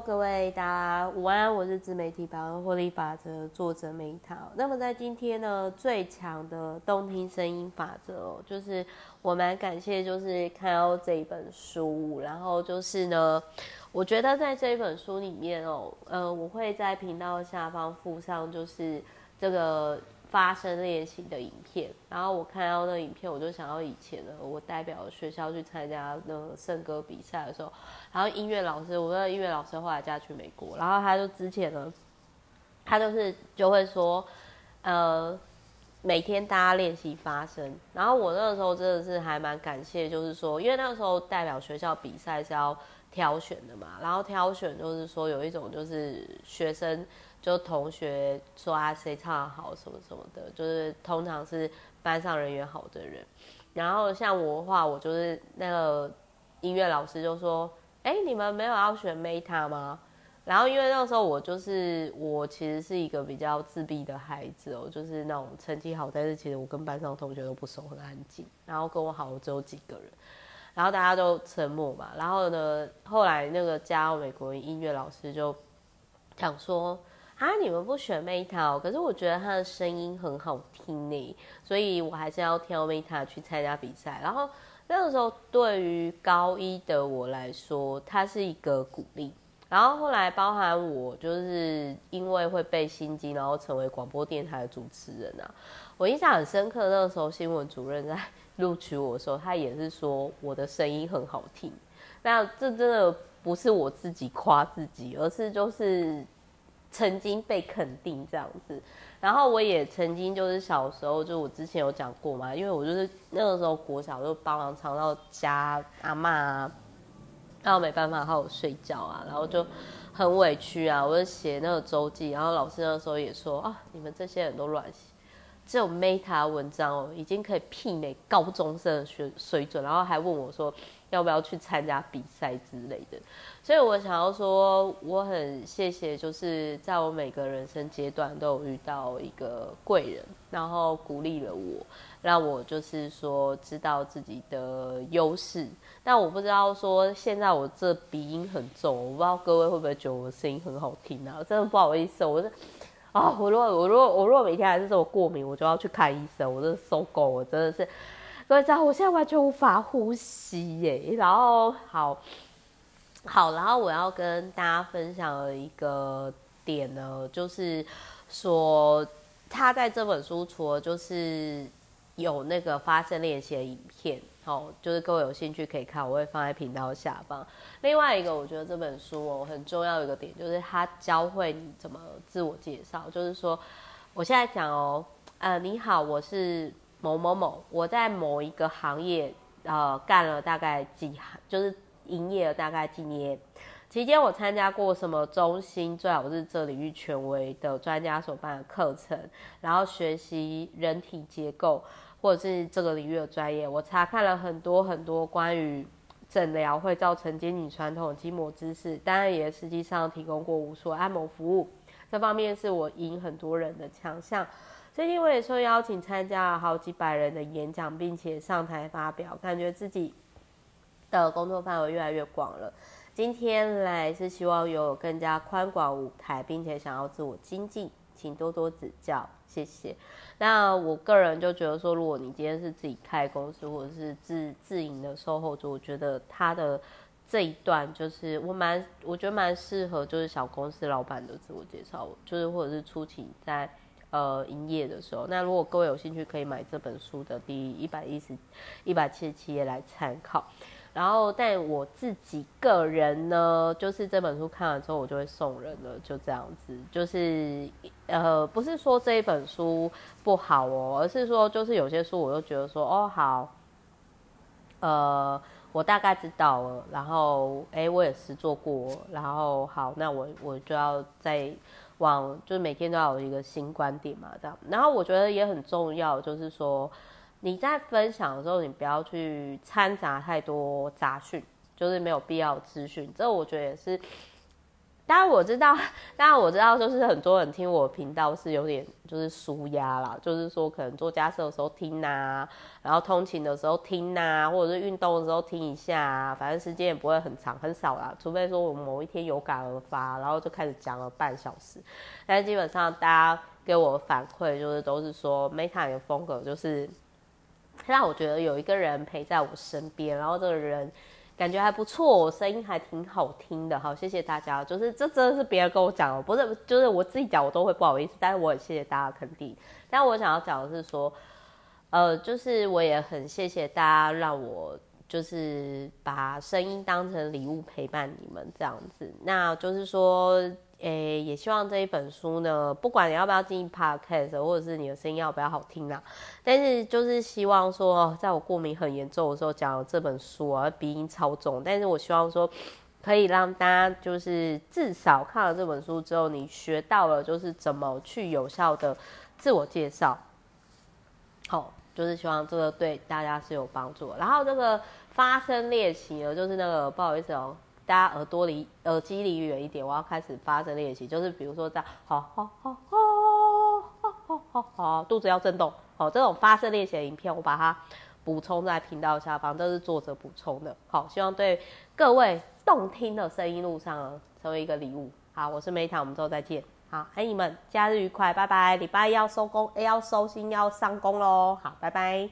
各位大家午安，我是自媒体百万获利法则作者梅桃。那么在今天呢，最强的动听声音法则哦，就是我蛮感谢，就是看到这一本书，然后就是呢，我觉得在这一本书里面哦，呃，我会在频道下方附上就是这个。发声练习的影片，然后我看到那影片，我就想到以前呢，我代表学校去参加那个圣歌比赛的时候，然后音乐老师，我的音乐老师后来嫁去美国，然后他就之前呢，他就是就会说，呃，每天大家练习发声，然后我那个时候真的是还蛮感谢，就是说，因为那个时候代表学校比赛是要挑选的嘛，然后挑选就是说有一种就是学生。就同学说啊，谁唱得好什么什么的，就是通常是班上人缘好的人。然后像我的话，我就是那个音乐老师就说：“哎，你们没有要选 Meta 吗？”然后因为那时候我就是我其实是一个比较自闭的孩子哦，就是那种成绩好，但是其实我跟班上同学都不熟，很安静。然后跟我好的只有几个人，然后大家都沉默嘛。然后呢，后来那个加美国音乐老师就想说。啊！你们不选 Meta，可是我觉得他的声音很好听呢，所以我还是要挑 Meta 去参加比赛。然后那个时候，对于高一的我来说，他是一个鼓励。然后后来，包含我就是因为会背心机，然后成为广播电台的主持人啊。我印象很深刻，那个时候新闻主任在 录取我的时候，他也是说我的声音很好听。那这真的不是我自己夸自己，而是就是。曾经被肯定这样子，然后我也曾经就是小时候，就我之前有讲过嘛，因为我就是那个时候国小就帮忙唱到家阿嬷啊，然后没办法好好睡觉啊，然后就很委屈啊，我就写那个周记，然后老师那时候也说啊，你们这些人都乱写。这种 Meta 文章哦，已经可以媲美高中生的水水准，然后还问我说要不要去参加比赛之类的。所以我想要说，我很谢谢，就是在我每个人生阶段都有遇到一个贵人，然后鼓励了我，让我就是说知道自己的优势。但我不知道说现在我这鼻音很重，我不知道各位会不会觉得我的声音很好听啊？真的不好意思，我是。啊、我如果我如果我如果每天还是这么过敏，我就要去看医生。我真的受够，我真的是，各位知道，我现在完全无法呼吸耶。然后好，好，然后我要跟大家分享的一个点呢，就是说他在这本书除了就是有那个发声练习的影片。好，就是各位有兴趣可以看，我会放在频道下方。另外一个，我觉得这本书哦很重要的一个点，就是它教会你怎么自我介绍。就是说，我现在讲哦，呃，你好，我是某某某，我在某一个行业呃干了大概几行，就是营业了大概几年，期间我参加过什么中心，最好是这领域权威的专家所办的课程，然后学习人体结构。或者是这个领域的专业，我查看了很多很多关于诊疗会造成肩颈传统筋膜知识，当然也实际上提供过无数按摩服务，这方面是我赢很多人的强项。最近我也受邀请参加了好几百人的演讲，并且上台发表，感觉自己的工作范围越来越广了。今天来是希望有更加宽广舞台，并且想要自我精进，请多多指教，谢谢。那我个人就觉得说，如果你今天是自己开公司或者是自自营的售后组，我觉得他的这一段就是我蛮我觉得蛮适合，就是小公司老板的自我介绍，就是或者是初期在呃营业的时候。那如果各位有兴趣，可以买这本书的第一百一十一百七十七页来参考。然后，但我自己个人呢，就是这本书看完之后，我就会送人了，就这样子。就是，呃，不是说这一本书不好哦，而是说，就是有些书我就觉得说，哦，好，呃，我大概知道了，然后，哎，我也实做过，然后，好，那我我就要再往，就是每天都要有一个新观点嘛，这样。然后我觉得也很重要，就是说。你在分享的时候，你不要去掺杂太多杂讯，就是没有必要的资讯。这我觉得也是，当然我知道，当然我知道，就是很多人听我频道是有点就是舒压啦，就是说可能做家事的时候听呐、然后通勤的时候听呐、或者是运动的时候听一下、啊，反正时间也不会很长，很少啦，除非说我某一天有感而发，然后就开始讲了半小时。但基本上大家给我反馈就是都是说 Meta 的风格就是让我觉得有一个人陪在我身边，然后这个人。感觉还不错，我声音还挺好听的，好，谢谢大家。就是这真的是别人跟我讲，不是，就是我自己讲我都会不好意思，但是我很谢谢大家肯定。但我想要讲的是说，呃，就是我也很谢谢大家让我就是把声音当成礼物陪伴你们这样子。那就是说。诶、也希望这一本书呢，不管你要不要进 podcast，或者是你的声音要不要好听啊，但是就是希望说，在我过敏很严重的时候讲这本书啊，鼻音超重，但是我希望说，可以让大家就是至少看了这本书之后，你学到了就是怎么去有效的自我介绍，好，就是希望这个对大家是有帮助的。然后这个发声练习呢，就是那个不好意思哦。大家耳朵离耳机离远一点，我要开始发声练习，就是比如说这样，好好好好好好好，肚子要震动，好，这种发声练习的影片，我把它补充在频道下方，这是作者补充的，好，希望对各位动听的声音路上，成为一个礼物。好，我是 Meta，我们之后再见。好，爱你们，假日愉快，拜拜。礼拜一要收工，要收心，要上工喽。好，拜拜。